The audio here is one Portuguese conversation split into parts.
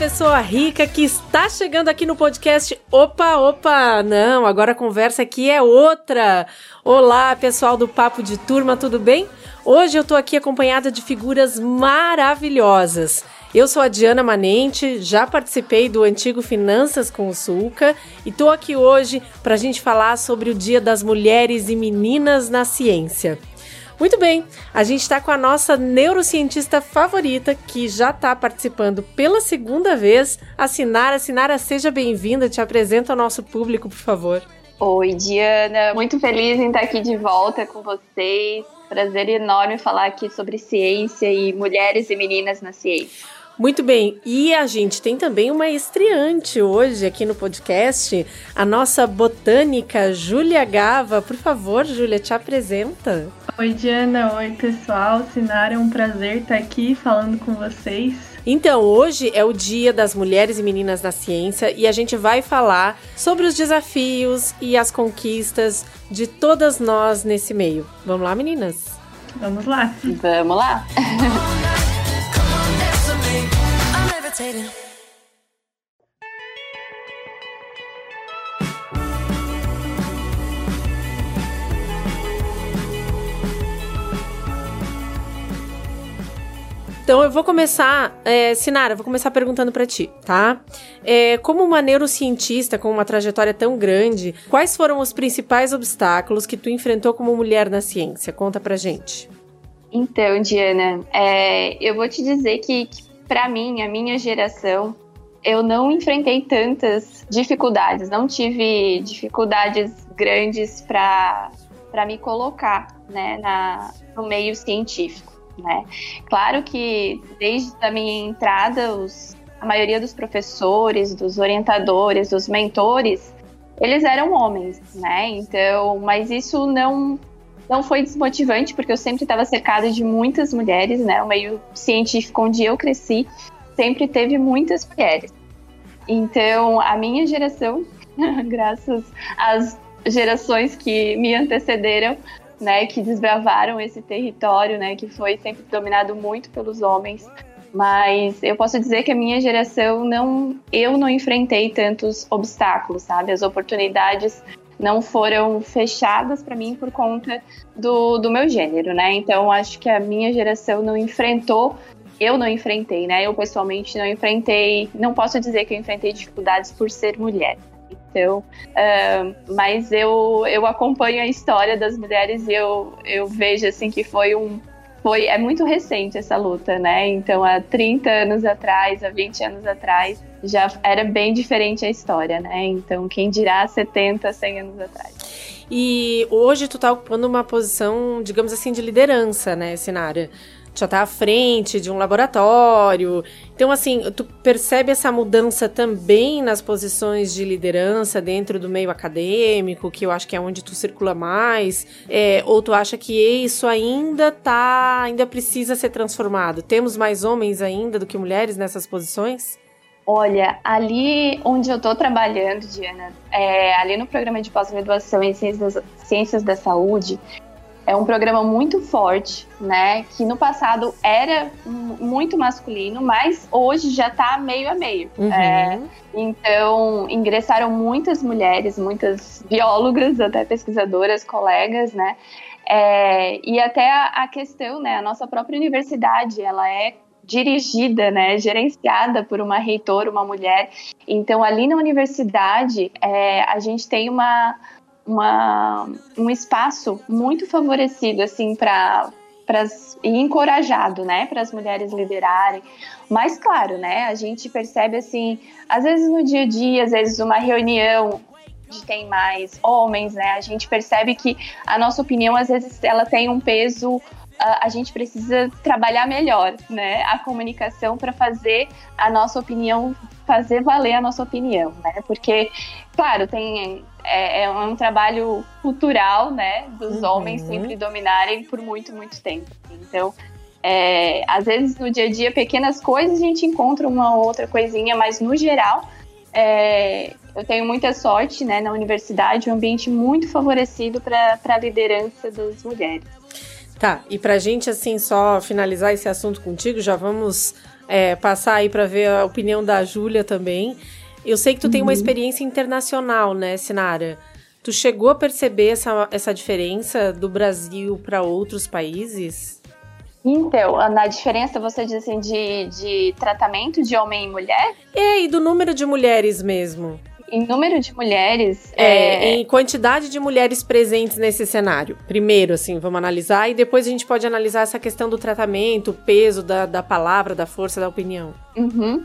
Pessoa rica que está chegando aqui no podcast. Opa, opa! Não, agora a conversa aqui é outra. Olá, pessoal do Papo de Turma, tudo bem? Hoje eu tô aqui acompanhada de figuras maravilhosas. Eu sou a Diana Manente, já participei do antigo Finanças com o Sulca e tô aqui hoje para a gente falar sobre o Dia das Mulheres e Meninas na Ciência. Muito bem, a gente está com a nossa neurocientista favorita, que já está participando pela segunda vez. A Sinara. Sinara, seja bem-vinda. Te apresenta ao nosso público, por favor. Oi, Diana. Muito feliz em estar aqui de volta com vocês. Prazer enorme falar aqui sobre ciência e mulheres e meninas na ciência. Muito bem, e a gente tem também uma estreante hoje aqui no podcast, a nossa botânica Júlia Gava. Por favor, Júlia, te apresenta. Oi, Diana. Oi, pessoal. Sinara, é um prazer estar aqui falando com vocês. Então, hoje é o Dia das Mulheres e Meninas na Ciência e a gente vai falar sobre os desafios e as conquistas de todas nós nesse meio. Vamos lá, meninas? Vamos lá. Vamos lá. Então eu vou começar, é, Sinara, vou começar perguntando para ti, tá? É, como uma neurocientista com uma trajetória tão grande, quais foram os principais obstáculos que tu enfrentou como mulher na ciência? Conta pra gente. Então, Diana, é, eu vou te dizer que, que para mim, a minha geração, eu não enfrentei tantas dificuldades, não tive dificuldades grandes para me colocar né, na, no meio científico né? Claro que desde a minha entrada, os, a maioria dos professores, dos orientadores, dos mentores, eles eram homens, né? Então, mas isso não não foi desmotivante porque eu sempre estava cercada de muitas mulheres, né? O meio científico onde eu cresci sempre teve muitas mulheres. Então, a minha geração, graças às gerações que me antecederam, né, que desbravaram esse território, né, que foi sempre dominado muito pelos homens. Mas eu posso dizer que a minha geração não, eu não enfrentei tantos obstáculos, sabe? As oportunidades não foram fechadas para mim por conta do, do meu gênero, né? Então acho que a minha geração não enfrentou, eu não enfrentei, né? Eu pessoalmente não enfrentei, não posso dizer que eu enfrentei dificuldades por ser mulher. Então, uh, mas eu, eu acompanho a história das mulheres e eu, eu vejo assim que foi um foi é muito recente essa luta, né? Então, há 30 anos atrás, há 20 anos atrás, já era bem diferente a história, né? Então, quem dirá 70, 100 anos atrás. E hoje tu tá ocupando uma posição, digamos assim, de liderança, né, Sinara? Já tá à frente de um laboratório. Então, assim, tu percebe essa mudança também nas posições de liderança dentro do meio acadêmico, que eu acho que é onde tu circula mais, é, ou tu acha que isso ainda tá, ainda precisa ser transformado? Temos mais homens ainda do que mulheres nessas posições? Olha, ali onde eu estou trabalhando, Diana, é, ali no programa de pós-graduação em Ciências, Ciências da Saúde, é um programa muito forte, né? Que no passado era muito masculino, mas hoje já está meio a meio. Uhum. É, então, ingressaram muitas mulheres, muitas biólogas, até pesquisadoras, colegas, né? É, e até a, a questão, né? A nossa própria universidade, ela é dirigida, né, gerenciada por uma reitora, uma mulher. Então, ali na universidade, é, a gente tem uma, uma, um espaço muito favorecido assim para e encorajado, né, para as mulheres liderarem. Mas claro, né, a gente percebe assim, às vezes no dia a dia, às vezes uma reunião de tem mais homens, né, a gente percebe que a nossa opinião às vezes ela tem um peso a, gente precisa trabalhar melhor, né? A comunicação para fazer a nossa opinião, fazer valer a nossa opinião, né? Porque, claro, tem é, é um trabalho cultural, né? Dos uhum. homens sempre dominarem por muito, muito tempo. Então, é, às vezes no dia a dia, pequenas coisas a gente encontra uma outra coisinha, mas no geral, é, eu tenho muita sorte né, na universidade, um ambiente muito favorecido para a liderança das mulheres. Tá, e pra gente, assim, só finalizar esse assunto contigo, já vamos é, passar aí para ver a opinião da Júlia também. Eu sei que tu uhum. tem uma uhum. experiência internacional, né, Sinara? Tu chegou a perceber essa, essa diferença do Brasil para outros países? Então, na diferença, você diz assim, de, de tratamento de homem e mulher? É, e do número de mulheres mesmo. Em número de mulheres. É, é, em quantidade de mulheres presentes nesse cenário. Primeiro, assim, vamos analisar, e depois a gente pode analisar essa questão do tratamento, o peso da, da palavra, da força da opinião. Uhum.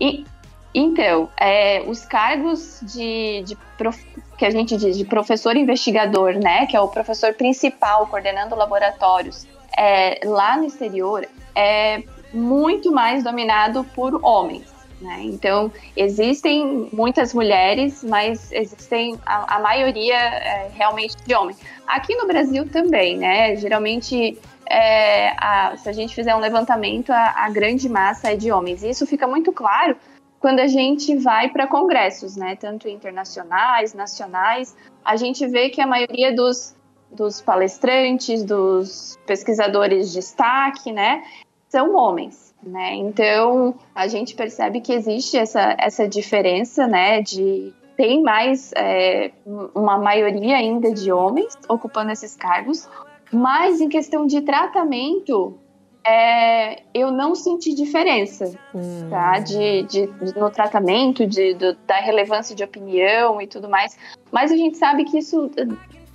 E, então, é, os cargos de, de prof, que a gente diz de professor investigador, né, que é o professor principal coordenando laboratórios é, lá no exterior, é muito mais dominado por homens. Né? Então, existem muitas mulheres, mas existem a, a maioria é, realmente de homens. Aqui no Brasil também, né? Geralmente, é, a, se a gente fizer um levantamento, a, a grande massa é de homens. E isso fica muito claro quando a gente vai para congressos, né, tanto internacionais, nacionais, a gente vê que a maioria dos, dos palestrantes, dos pesquisadores de destaque, né, são homens, né? Então a gente percebe que existe essa, essa diferença, né, de tem mais é, uma maioria ainda de homens ocupando esses cargos, mas em questão de tratamento é, eu não senti diferença, hum. tá? De, de, de, no tratamento, de, do, da relevância de opinião e tudo mais. Mas a gente sabe que isso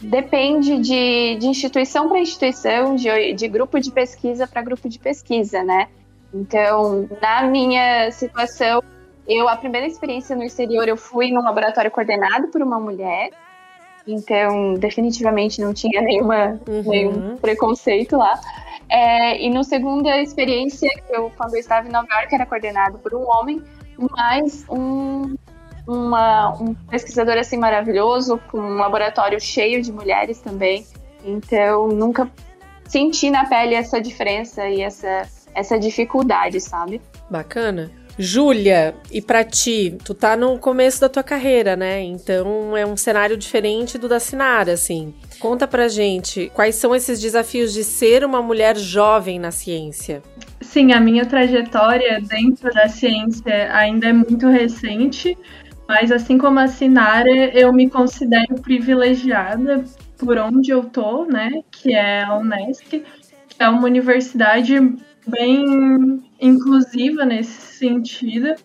depende de, de instituição para instituição, de, de grupo de pesquisa para grupo de pesquisa, né? Então, na minha situação, eu a primeira experiência no exterior eu fui num laboratório coordenado por uma mulher. Então, definitivamente não tinha nenhuma, uhum. nenhum preconceito lá. É, e no segunda experiência, eu, quando eu estava em Nova York, era coordenado por um homem, mais um, uma, um pesquisador assim maravilhoso, com um laboratório cheio de mulheres também. Então, nunca senti na pele essa diferença e essa, essa dificuldade, sabe? Bacana. Júlia, e para ti, tu tá no começo da tua carreira, né? Então é um cenário diferente do da Sinara, assim. Conta pra gente quais são esses desafios de ser uma mulher jovem na ciência. Sim, a minha trajetória dentro da ciência ainda é muito recente, mas assim como a Sinara, eu me considero privilegiada por onde eu tô, né? Que é a Unesc, que é uma universidade bem inclusiva nesse sentido.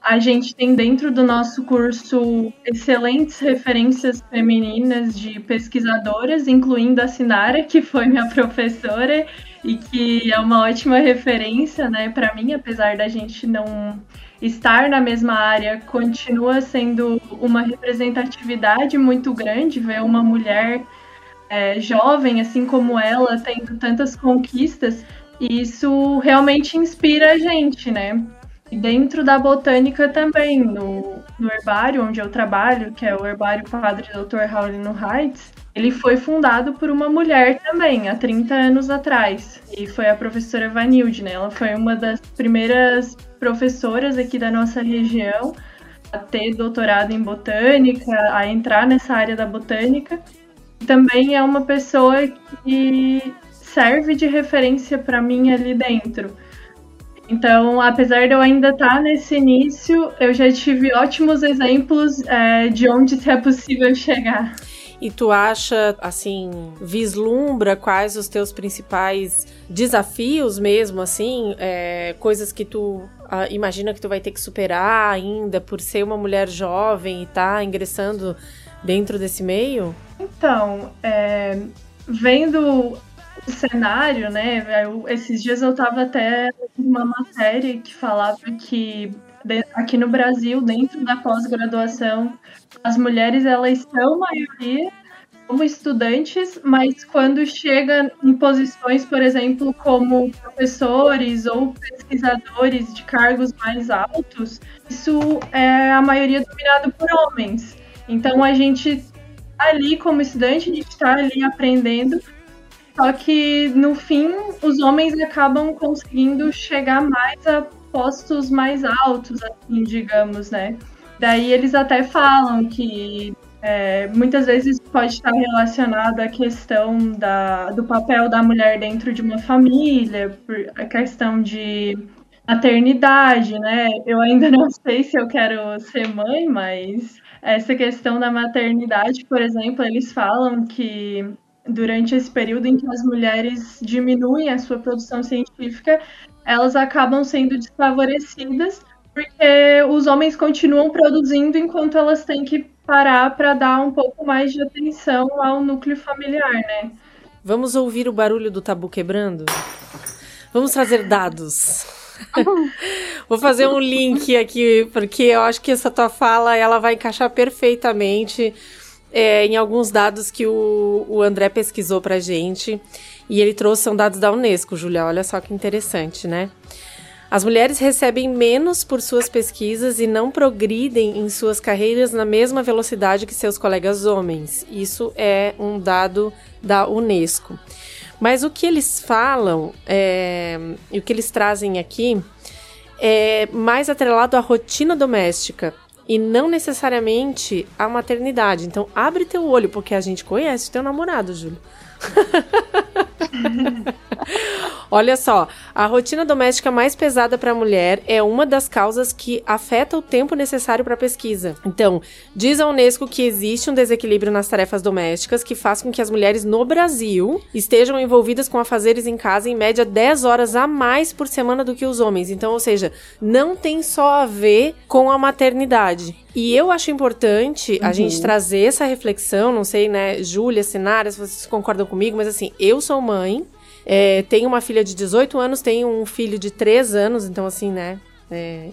A gente tem dentro do nosso curso excelentes referências femininas de pesquisadoras, incluindo a Sinara, que foi minha professora e que é uma ótima referência, né, para mim, apesar da gente não estar na mesma área, continua sendo uma representatividade muito grande ver uma mulher é, jovem, assim como ela, tendo tantas conquistas e isso realmente inspira a gente, né? E dentro da botânica também, no, no herbário onde eu trabalho, que é o herbário Padre Dr. Raulino Heights, ele foi fundado por uma mulher também, há 30 anos atrás. E foi a professora Vanilde, né? Ela foi uma das primeiras professoras aqui da nossa região a ter doutorado em botânica, a entrar nessa área da botânica. E também é uma pessoa que serve de referência para mim ali dentro. Então, apesar de eu ainda estar tá nesse início, eu já tive ótimos exemplos é, de onde é possível chegar. E tu acha, assim, vislumbra quais os teus principais desafios mesmo, assim, é, coisas que tu ah, imagina que tu vai ter que superar ainda por ser uma mulher jovem e tá ingressando dentro desse meio? Então, é, vendo cenário, né? Eu, esses dias eu estava até uma matéria que falava que aqui no Brasil, dentro da pós-graduação, as mulheres elas são maioria como estudantes, mas quando chega em posições, por exemplo, como professores ou pesquisadores de cargos mais altos, isso é a maioria dominado por homens. Então a gente ali como estudante, a gente está ali aprendendo, só que no fim, os homens acabam conseguindo chegar mais a postos mais altos, assim, digamos, né? Daí eles até falam que É, muitas vezes pode estar relacionado à questão da, do papel da mulher dentro de uma família, a questão de maternidade, né? Eu ainda não sei se eu quero ser mãe, mas essa questão da maternidade, por exemplo, eles falam que durante esse período em que as mulheres diminuem a sua produção científica, elas acabam sendo desfavorecidas porque os homens continuam produzindo enquanto elas têm que parar para dar um pouco mais de atenção ao núcleo familiar, né? Vamos ouvir o barulho do tabu quebrando? Vamos trazer dados. Vou fazer um link aqui, porque eu acho que essa tua fala ela vai encaixar perfeitamente é, em alguns dados que o, o André pesquisou pra gente. E ele trouxe são dados da Unesco, Julia. Olha só que interessante, né? As mulheres recebem menos por suas pesquisas e não progridem em suas carreiras na mesma velocidade que seus colegas homens. Isso é um dado da Unesco. Mas o que eles falam é, e o que eles trazem aqui é mais atrelado à rotina doméstica e não necessariamente à maternidade. Então, abre teu olho, porque a gente conhece teu namorado, Júlio. Olha só, a rotina doméstica mais pesada para a mulher é uma das causas que afeta o tempo necessário para a pesquisa. Então, diz a Unesco que existe um desequilíbrio nas tarefas domésticas que faz com que as mulheres no Brasil estejam envolvidas com afazeres em casa em média 10 horas a mais por semana do que os homens. Então, ou seja, não tem só a ver com a maternidade. E eu acho importante a gente uhum. trazer essa reflexão, não sei, né, Júlia, Sinara, se vocês concordam comigo, mas assim, eu sou mãe, é, tenho uma filha de 18 anos, tenho um filho de 3 anos, então assim, né, é,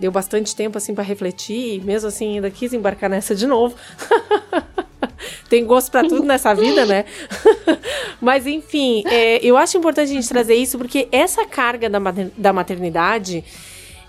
deu bastante tempo assim para refletir e mesmo assim ainda quis embarcar nessa de novo. Tem gosto para tudo nessa vida, né? Mas enfim, é, eu acho importante a gente trazer isso porque essa carga da, da maternidade,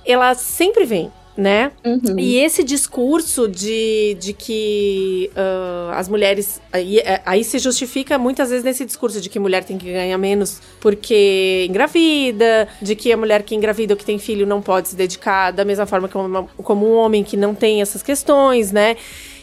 ela sempre vem né? Uhum. E esse discurso de, de que uh, as mulheres. Aí, é, aí se justifica muitas vezes nesse discurso de que mulher tem que ganhar menos porque engravida, de que a mulher que engravida ou que tem filho não pode se dedicar da mesma forma como, como um homem que não tem essas questões, né?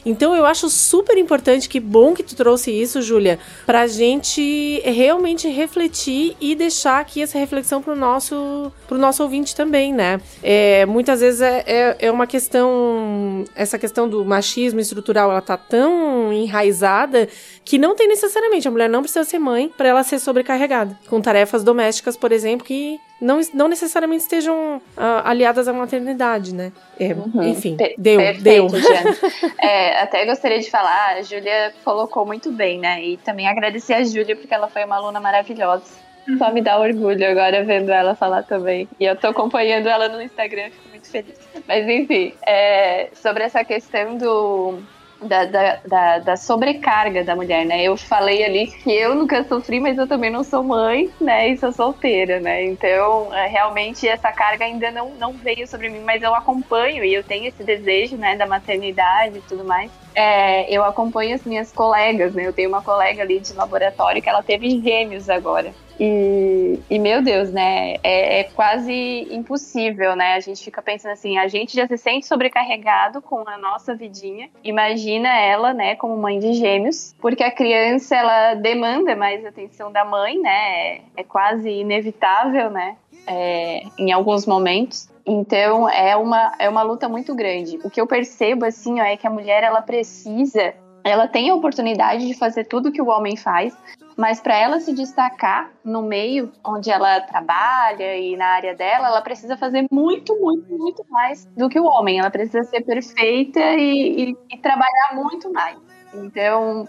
Então eu acho super importante, que bom que tu trouxe isso, Júlia, pra gente realmente refletir e deixar aqui essa reflexão pro nosso, pro nosso ouvinte também, né? É, muitas vezes é, é, é uma questão, essa questão do machismo estrutural, ela tá tão enraizada que não tem necessariamente, a mulher não precisa ser mãe para ela ser sobrecarregada, com tarefas domésticas, por exemplo, que não, não necessariamente estejam uh, aliadas à maternidade, né? É, uhum. Enfim, Pe deu, perfeito, deu. é, até gostaria de falar, a Júlia colocou muito bem, né? E também agradecer a Júlia, porque ela foi uma aluna maravilhosa. Só me dá orgulho agora vendo ela falar também. E eu tô acompanhando ela no Instagram, fico muito feliz. Mas enfim, é, sobre essa questão do da, da, da, da, sobrecarga da mulher, né? Eu falei ali que eu nunca sofri, mas eu também não sou mãe, né? E sou solteira, né? Então, é, realmente, essa carga ainda não, não veio sobre mim, mas eu acompanho e eu tenho esse desejo, né? Da maternidade e tudo mais. É, eu acompanho as minhas colegas, né? Eu tenho uma colega ali de laboratório que ela teve gêmeos agora. E, e, meu Deus, né? É, é, quase impossível, né? A gente fica pensando assim, a gente já se sente sobrecarregado com a nossa vidinha. Imagina ela, né, como mãe de gêmeos, porque a criança ela demanda mais atenção da mãe, né? É, é quase inevitável, né? É, em alguns momentos. Então é uma, é uma luta muito grande. O que eu percebo assim ó, é que a mulher ela precisa ela tem a oportunidade de fazer tudo que o homem faz, mas para ela se destacar no meio onde ela trabalha e na área dela, ela precisa fazer muito, muito, muito mais do que o homem. Ela precisa ser perfeita e, e, e trabalhar muito mais. Então,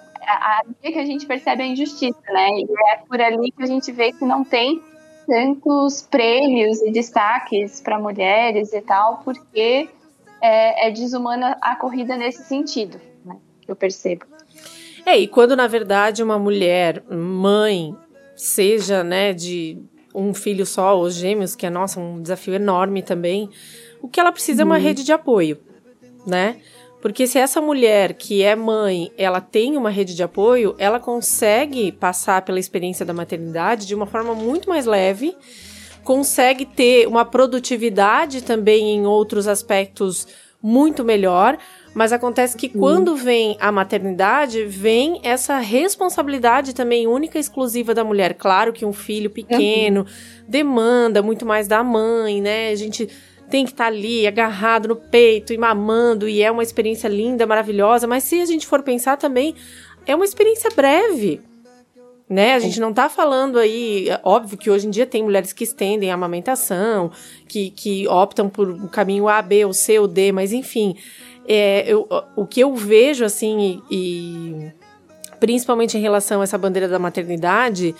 aí que a gente percebe a injustiça, né? E é por ali que a gente vê que não tem tantos prêmios e destaques para mulheres e tal, porque é, é desumana a corrida nesse sentido, né? Eu percebo. É, e quando na verdade uma mulher, mãe, seja, né, de um filho só ou gêmeos, que é, nossa, um desafio enorme também, o que ela precisa uhum. é uma uhum. rede de apoio, né? Porque se essa mulher que é mãe, ela tem uma rede de apoio, ela consegue passar pela experiência da maternidade de uma forma muito mais leve, consegue ter uma produtividade também em outros aspectos muito melhor, Mas acontece que quando vem a maternidade, vem essa responsabilidade também única e exclusiva da mulher. Claro que um filho pequeno demanda muito mais da mãe, né? A gente tem que estar tá ali agarrado no peito e mamando, e é uma experiência linda, maravilhosa, mas se a gente for pensar também, é uma experiência breve. Né? A gente não tá falando aí, é óbvio que hoje em dia tem mulheres que estendem a amamentação, que, que optam por um caminho A, B, ou C ou D, mas enfim, é, eu, o que eu vejo assim, e, e principalmente em relação a essa bandeira da maternidade,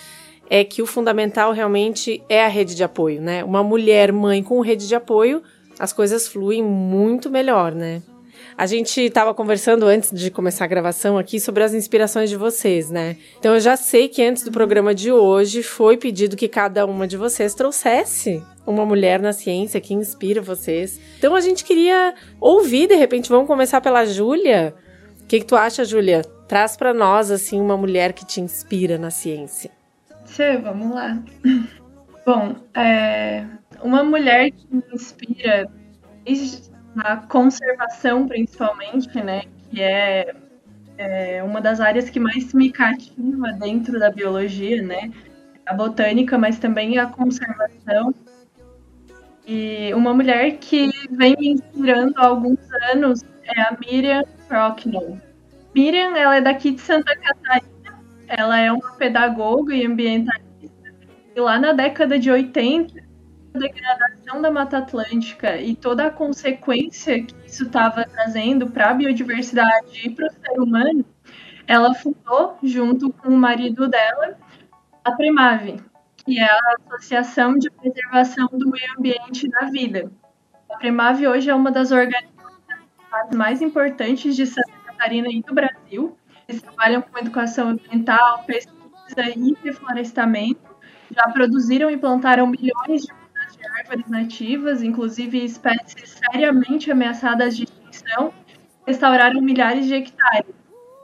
é que o fundamental realmente é a rede de apoio, né? Uma mulher mãe com rede de apoio, as coisas fluem muito melhor, né? A gente estava conversando antes de começar a gravação aqui sobre as inspirações de vocês, né? Então eu já sei que antes do programa de hoje foi pedido que cada uma de vocês trouxesse uma mulher na ciência que inspira vocês. Então a gente queria ouvir, de repente, vamos começar pela Júlia. O que, que tu acha, Júlia? Traz para nós assim uma mulher que te inspira na ciência. Tchê, vamos lá. Bom, é, uma mulher que me inspira na conservação, principalmente, né? Que é, é uma das áreas que mais me cativa dentro da biologia, né? A botânica, mas também a conservação. E uma mulher que vem me inspirando há alguns anos é a Miriam Procknow. Miriam, ela é daqui de Santa Catarina ela é uma pedagoga e ambientalista. E lá na década de 80, a degradação da Mata Atlântica e toda a consequência que isso estava trazendo para a biodiversidade e para o ser humano, ela fundou, junto com o marido dela, a Premave, que é a Associação de Preservação do Meio Ambiente da Vida. A Premave hoje é uma das organizações mais importantes de Santa Catarina e do Brasil, eles trabalham com educação ambiental, pesquisa e reflorestamento. Já produziram e plantaram milhões de árvores nativas, inclusive espécies seriamente ameaçadas de extinção. Restauraram milhares de hectares.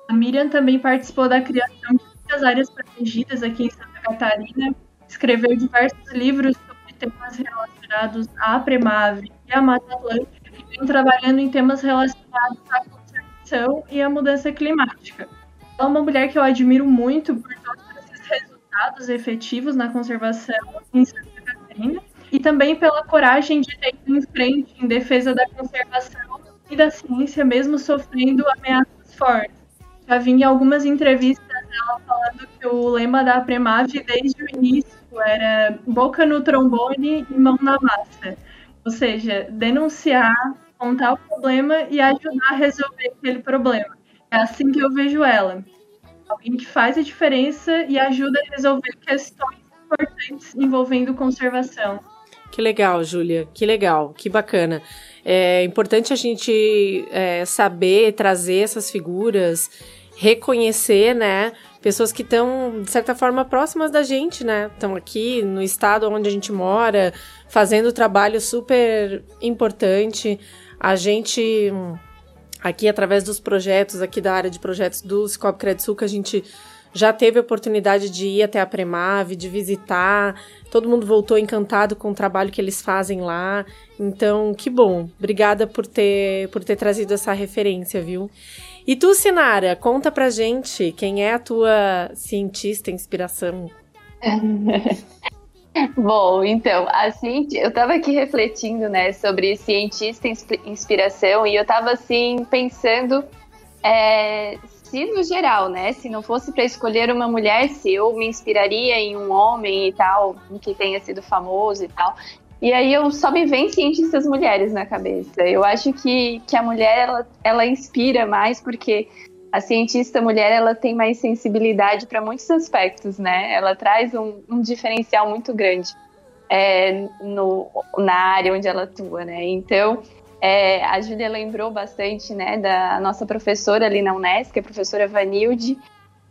A Miriam também participou da criação de muitas áreas protegidas aqui em Santa Catarina. Escreveu diversos livros sobre temas relacionados à Premave e à Mata Atlântica e vem trabalhando em temas relacionados à e à mudança climática. Ela é uma mulher que eu admiro muito por todos esses resultados efetivos na conservação em Santa Catarina e também pela coragem de ter ido em frente em defesa da conservação e da ciência, mesmo sofrendo ameaças fortes. Já vi em algumas entrevistas dela falando que o lema da Premave desde o início era boca no trombone e mão na massa. Ou seja, denunciar, contar o problema e ajudar a resolver aquele problema. É assim que eu vejo ela. Alguém que faz a diferença e ajuda a resolver questões importantes envolvendo conservação. Que legal, Júlia. Que legal, que bacana. É importante a gente é, saber trazer essas figuras, reconhecer, né? Pessoas que estão, de certa forma, próximas da gente, né? Estão aqui no estado onde a gente mora, fazendo trabalho super importante. A gente aqui através dos projetos aqui da área de projetos do Cicobi Credsul que a gente já teve a oportunidade de ir até a Premave, de visitar. Todo mundo voltou encantado com o trabalho que eles fazem lá. Então, que bom. Obrigada por ter por ter trazido essa referência, viu? E tu, Sinara, conta pra gente quem é a tua cientista inspiração. Bom, então, assim, eu estava aqui refletindo, né, sobre cientista inspiração e eu estava assim pensando é, se no geral, né, se não fosse para escolher uma mulher, se eu me inspiraria em um homem e tal, que tenha sido famoso e tal. E aí eu só me vem cientistas mulheres na cabeça. Eu acho que, que a mulher ela, ela inspira mais porque a cientista mulher ela tem mais sensibilidade para muitos aspectos, né? Ela traz um, um diferencial muito grande é, no, na área onde ela atua, né? Então, é, a Júlia lembrou bastante, né, da nossa professora ali na Unesco, a professora Vanilde,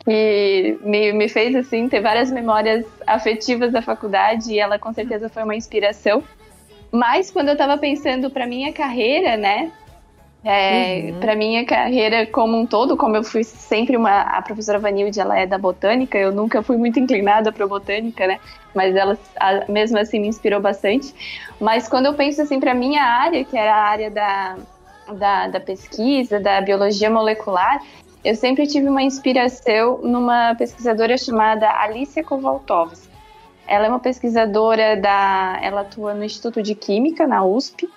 que me, me fez, assim, ter várias memórias afetivas da faculdade e ela com certeza foi uma inspiração. Mas quando eu estava pensando para minha carreira, né, é, uhum. Para minha carreira como um todo, como eu fui sempre uma. A professora Vanilde, ela é da botânica, eu nunca fui muito inclinada para botânica, né? Mas ela, a, mesmo assim, me inspirou bastante. Mas quando eu penso assim, para minha área, que era a área da, da, da pesquisa, da biologia molecular, eu sempre tive uma inspiração numa pesquisadora chamada Alicia Kovaltovs. Ela é uma pesquisadora da, ela atua no Instituto de Química na USP.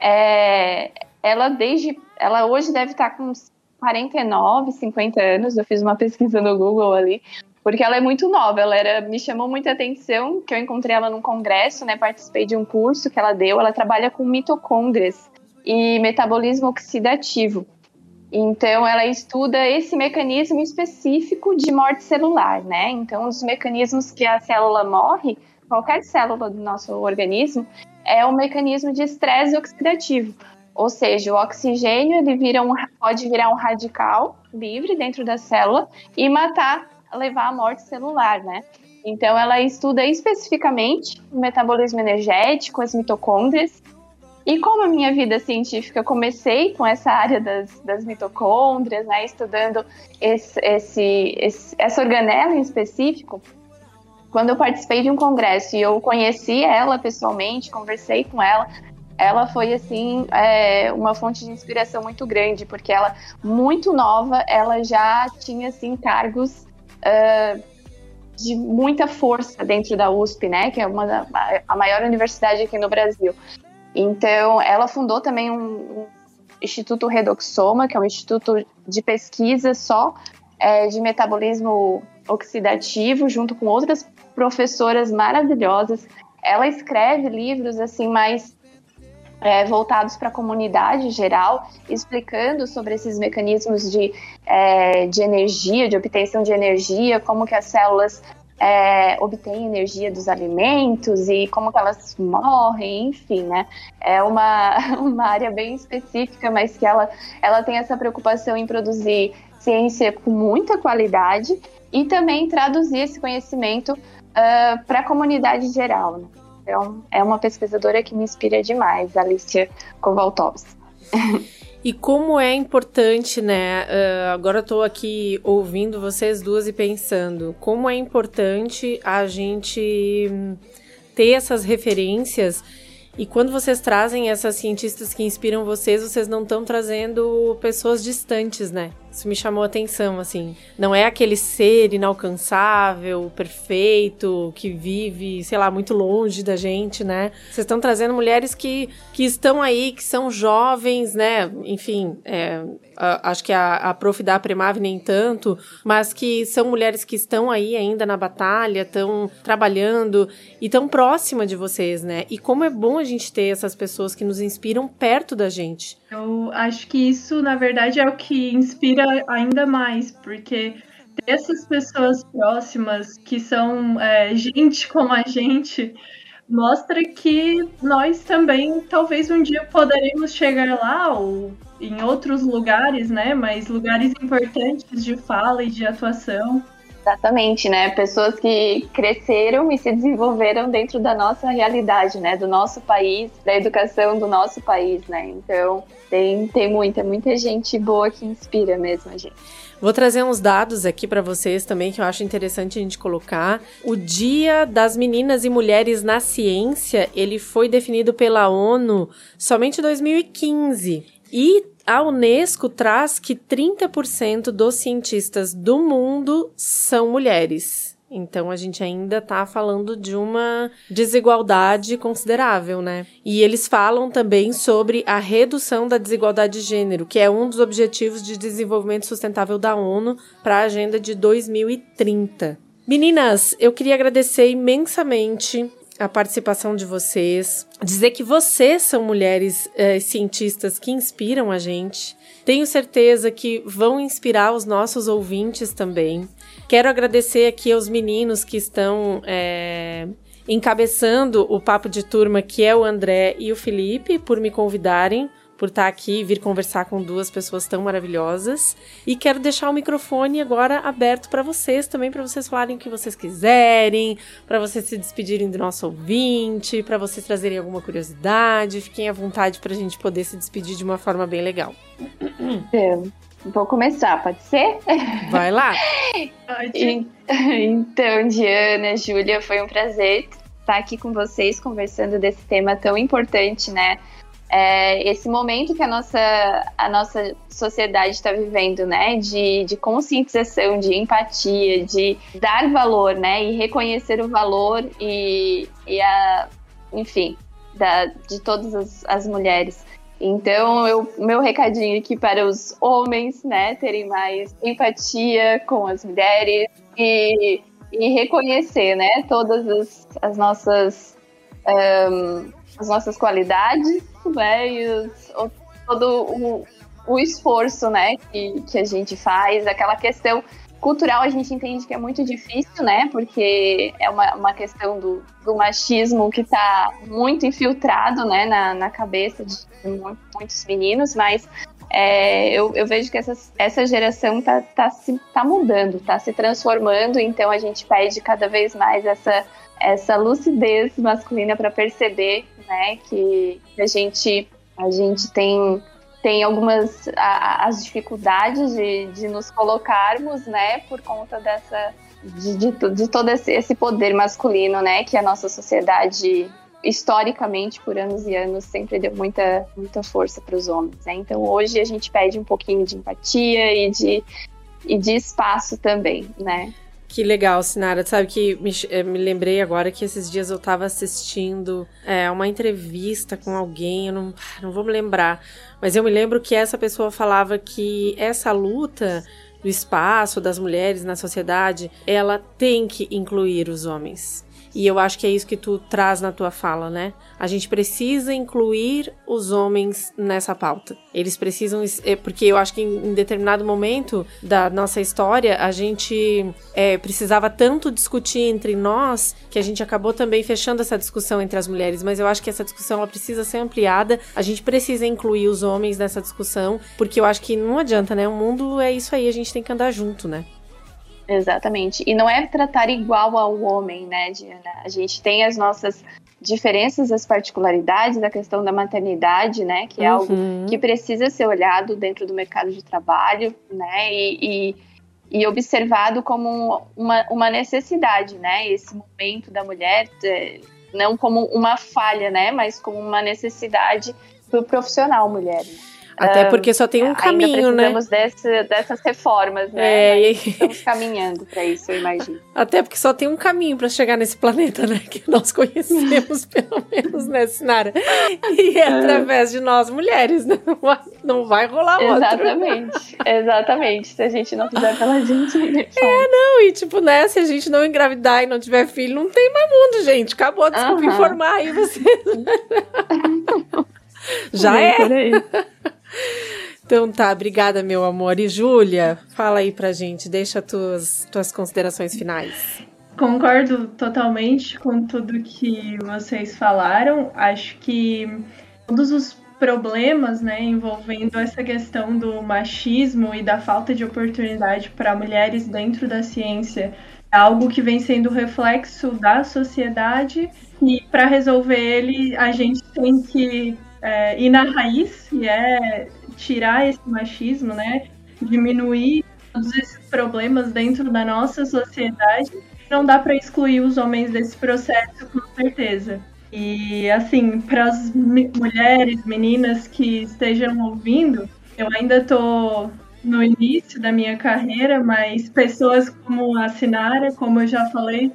É, ela desde, ela hoje deve estar com uns 49, 50 anos. Eu fiz uma pesquisa no Google ali, porque ela é muito nova. Ela era, me chamou muita atenção que eu encontrei ela num congresso, né? Participei de um curso que ela deu. Ela trabalha com mitocôndrias e metabolismo oxidativo. Então, ela estuda esse mecanismo específico de morte celular, né? Então, um dos mecanismos que a célula morre, qualquer célula do nosso organismo, é o mecanismo de estresse oxidativo. Ou seja, o oxigênio ele vira um, pode virar um radical livre dentro da célula e matar, levar à morte celular, né? Então, ela estuda especificamente o metabolismo energético, as mitocôndrias, e como a minha vida científica, comecei com essa área das, das mitocôndrias, né, estudando esse, esse, esse, essa organela em específico, quando eu participei de um congresso e eu conheci ela pessoalmente, conversei com ela, ela foi assim é, uma fonte de inspiração muito grande, porque ela muito nova, ela já tinha assim cargos uh, de muita força dentro da USP, né, que é uma a maior universidade aqui no Brasil. Então, ela fundou também um, um Instituto Redoxoma, que é um instituto de pesquisa só é, de metabolismo oxidativo, junto com outras professoras maravilhosas. Ela escreve livros assim mais é, voltados para a comunidade geral, explicando sobre esses mecanismos de, é, de energia, de obtenção de energia, como que as células é, obtém energia dos alimentos e como que elas morrem, enfim, né? É uma, uma área bem específica, mas que ela, ela tem essa preocupação em produzir ciência com muita qualidade e também traduzir esse conhecimento uh, para a comunidade geral. Né? Então, é uma pesquisadora que me inspira demais, Alicia Kovaltovs. E como é importante, né? Uh, agora eu aqui ouvindo vocês duas e pensando como é importante a gente ter essas referências. E quando vocês trazem essas cientistas que inspiram vocês, vocês não estão trazendo pessoas distantes, né? Isso me chamou a atenção, assim. Não é aquele ser inalcançável, perfeito, que vive, sei lá, muito longe da gente, né? Vocês estão trazendo mulheres que, que estão aí, que são jovens, né? Enfim, é, a, acho que a, a Prof. da Premave nem tanto, mas que são mulheres que estão aí ainda na batalha, estão trabalhando e tão próxima de vocês, né? E como é bom a gente ter essas pessoas que nos inspiram perto da gente. Eu acho que isso, na verdade, é o que inspira ainda mais, porque ter essas pessoas próximas que são é, gente como a gente mostra que nós também talvez um dia poderemos chegar lá ou em outros lugares, né? Mas lugares importantes de fala e de atuação. Exatamente, né? Pessoas que cresceram e se desenvolveram dentro da nossa realidade, né? Do nosso país, da educação do nosso país, né? Então, tem, tem muita, muita gente boa que inspira mesmo a gente. Vou trazer uns dados aqui para vocês também que eu acho interessante a gente colocar. O Dia das Meninas e Mulheres na Ciência, ele foi definido pela ONU somente em 2015. E a Unesco traz que 30% dos cientistas do mundo são mulheres. Então a gente ainda está falando de uma desigualdade considerável, né? E eles falam também sobre a redução da desigualdade de gênero, que é um dos objetivos de desenvolvimento sustentável da ONU para a agenda de 2030. Meninas, eu queria agradecer imensamente a participação de vocês, dizer que vocês são mulheres é, cientistas que inspiram a gente. Tenho certeza que vão inspirar os nossos ouvintes também. Quero agradecer aqui aos meninos que estão é, encabeçando o papo de turma, que é o André e o Felipe, por me convidarem por estar aqui e vir conversar com duas pessoas tão maravilhosas. E quero deixar o microfone agora aberto para vocês também, para vocês falarem o que vocês quiserem, para vocês se despedirem do nosso ouvinte, para vocês trazerem alguma curiosidade. Fiquem à vontade para a gente poder se despedir de uma forma bem legal. É, vou começar, pode ser? Vai lá! então, Diana, Júlia, foi um prazer estar aqui com vocês conversando desse tema tão importante, né? É, esse momento que a nossa, a nossa sociedade está vivendo, né, de, de conscientização, de empatia, de dar valor, né, e reconhecer o valor e, e a, enfim, da, de todas as, as mulheres. Então, eu, meu recadinho aqui para os homens, né, terem mais empatia com as mulheres e, e reconhecer, né, todas as, as nossas um, as nossas qualidades, né, e os, o, todo o, o esforço, né, que, que a gente faz, aquela questão cultural a gente entende que é muito difícil, né? Porque é uma, uma questão do, do machismo que está muito infiltrado, né, na, na cabeça de muitos meninos, mas é, eu, eu, vejo que essa, essa geração tá, tá, se, tá mudando, tá se transformando, então a gente pede cada vez mais essa, essa lucidez masculina para perceber né, que a gente, a gente tem tem algumas a, as dificuldades de, de nos colocarmos, né, por conta dessa de, de, de todo esse, esse, poder masculino, né, que a nossa sociedade historicamente por anos e anos sempre deu muita muita força para os homens, né? Então hoje a gente pede um pouquinho de empatia e de e de espaço também, né? Que legal, Sinara. Sabe que me, eh, me, lembrei agora que esses dias eu tava assistindo é, uma entrevista com alguém, eu não, não vou me lembrar, mas eu me lembro que essa pessoa falava que essa luta do espaço das mulheres na sociedade, ela tem que incluir os homens. E eu acho que é isso que tu traz na tua fala, né? A gente precisa incluir os homens nessa pauta. Eles precisam. É, porque eu acho que em, determinado momento da nossa história, a gente é, precisava tanto discutir entre nós que a gente acabou também fechando essa discussão entre as mulheres. Mas eu acho que essa discussão ela precisa ser ampliada. A gente precisa incluir os homens nessa discussão, porque eu acho que não adianta, né? O mundo é isso aí, a gente tem que andar junto, né? Exatamente. E não é tratar igual ao homem, né, Diana? A gente tem as nossas diferenças, as particularidades da questão da maternidade, né, que é uhum. algo que precisa ser olhado dentro do mercado de trabalho, né, e, e, e observado como uma, uma necessidade, né, esse momento da mulher, é, não como uma falha, né, mas como uma necessidade para o profissional mulher. Né? Até porque só tem um caminho, né? precisamos desse, dessas reformas, né? É, e... Estamos caminhando para isso, eu imagino. Até porque só tem um caminho para chegar nesse planeta, né? Que nós conhecemos, pelo menos, né, Sinara? E é, é através de nós mulheres, né? Não vai rolar outro. Exatamente, exatamente. Se a gente não fizer pela gente, É, não, e tipo, né? Se a gente não engravidar e não tiver filho, não tem mais mundo, gente. Acabou, desculpa uh -huh. informar aí vocês. Já é. Então tá, obrigada, meu amor. E Júlia, fala aí pra gente, deixa tuas, tuas considerações finais. Concordo totalmente com tudo que vocês falaram. Acho que todos os problemas, né, envolvendo essa questão do machismo e da falta de oportunidade para mulheres dentro da ciência é algo que vem sendo reflexo da sociedade e para resolver ele a gente tem que é, ir na raiz, e é tirar esse machismo, né? Diminuir todos esses problemas dentro da nossa sociedade. Não dá para excluir os homens desse processo, com certeza. E assim, para as mulheres, meninas que estejam ouvindo, eu ainda estou no início da minha carreira, mas pessoas como a Sinara, como eu já falei,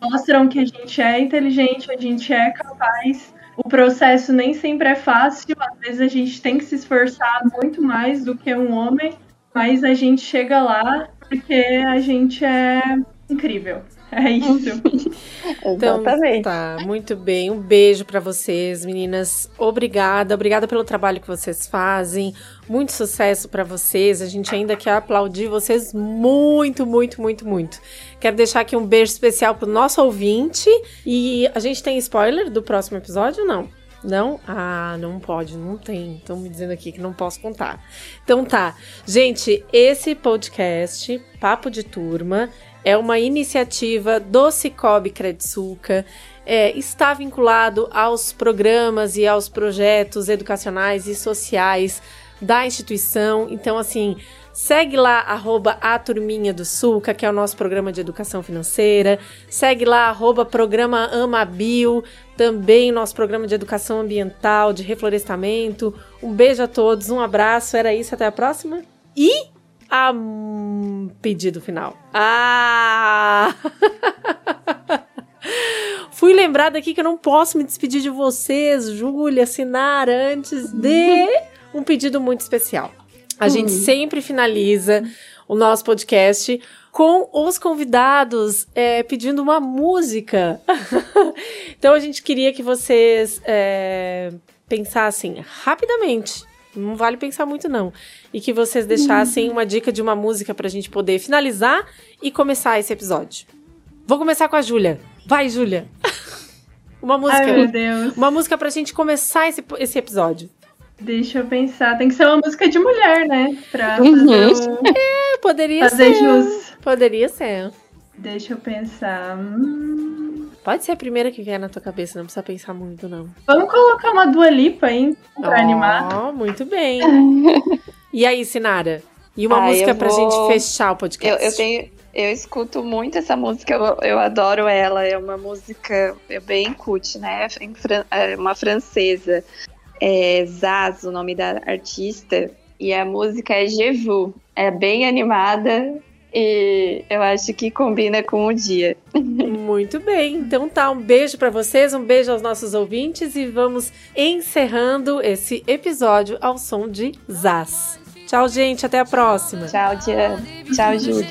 mostram que a gente é inteligente, a gente é capaz o processo nem sempre é fácil, às vezes a gente tem que se esforçar muito mais do que um homem, mas a gente chega lá porque a gente é incrível. É isso. então, tá, muito bem. Um beijo para vocês, meninas. Obrigada, obrigada pelo trabalho que vocês fazem. Muito sucesso para vocês. A gente ainda quer aplaudir vocês muito, muito, muito, muito. Quero deixar aqui um beijo especial pro nosso ouvinte. E a gente tem spoiler do próximo episódio não? Não? Ah, não pode, não tem. Estão me dizendo aqui que não posso contar. Então tá. Gente, esse podcast, Papo de Turma, é uma iniciativa do Cicobi Credsuca. é, está vinculado aos programas e aos projetos educacionais e sociais da instituição. Então, assim, segue lá, arroba a Turminha do Sulca, que é o nosso programa de educação financeira. Segue lá, arroba programa Amabio, também nosso programa de educação ambiental, de reflorestamento. Um beijo a todos, um abraço, era isso, até a próxima. E a um, pedido final. Ah! Fui lembrada aqui que eu não posso me despedir de vocês, Júlia, Sinara, antes de um pedido muito especial. A gente uhum. sempre finaliza o nosso podcast com os convidados é, pedindo uma música. então a gente queria que vocês é, pensassem rapidamente. Não vale pensar muito, não. E que vocês deixassem uma dica de uma música pra gente poder finalizar e começar esse episódio. Vou começar com a Júlia. Vai, Júlia! Uma música. Ai, meu Deus. Uma música pra gente começar esse, esse episódio. Deixa eu pensar. Tem que ser uma música de mulher, né? Pra uhum. fazer um... É, poderia fazer ser. Jus. Poderia ser. Deixa eu pensar. Hum... Pode ser a primeira que vier na tua cabeça, não precisa pensar muito, não. Vamos colocar uma Dua Lipa, hein? Pra oh, animar. muito bem. e aí, Sinara? E uma ah, música pra vou... gente fechar o podcast. Eu, eu, tenho, eu escuto muito essa música, eu, eu adoro ela. É uma música bem cult, né? É uma francesa é Zaz, o nome da artista, e a música é Jevu. É bem animada e eu acho que combina com o dia. Muito bem. Então tá, um beijo para vocês, um beijo aos nossos ouvintes e vamos encerrando esse episódio ao som de Zaz. Tchau, gente, até a próxima. Tchau, Diana. Tchau, Júlia.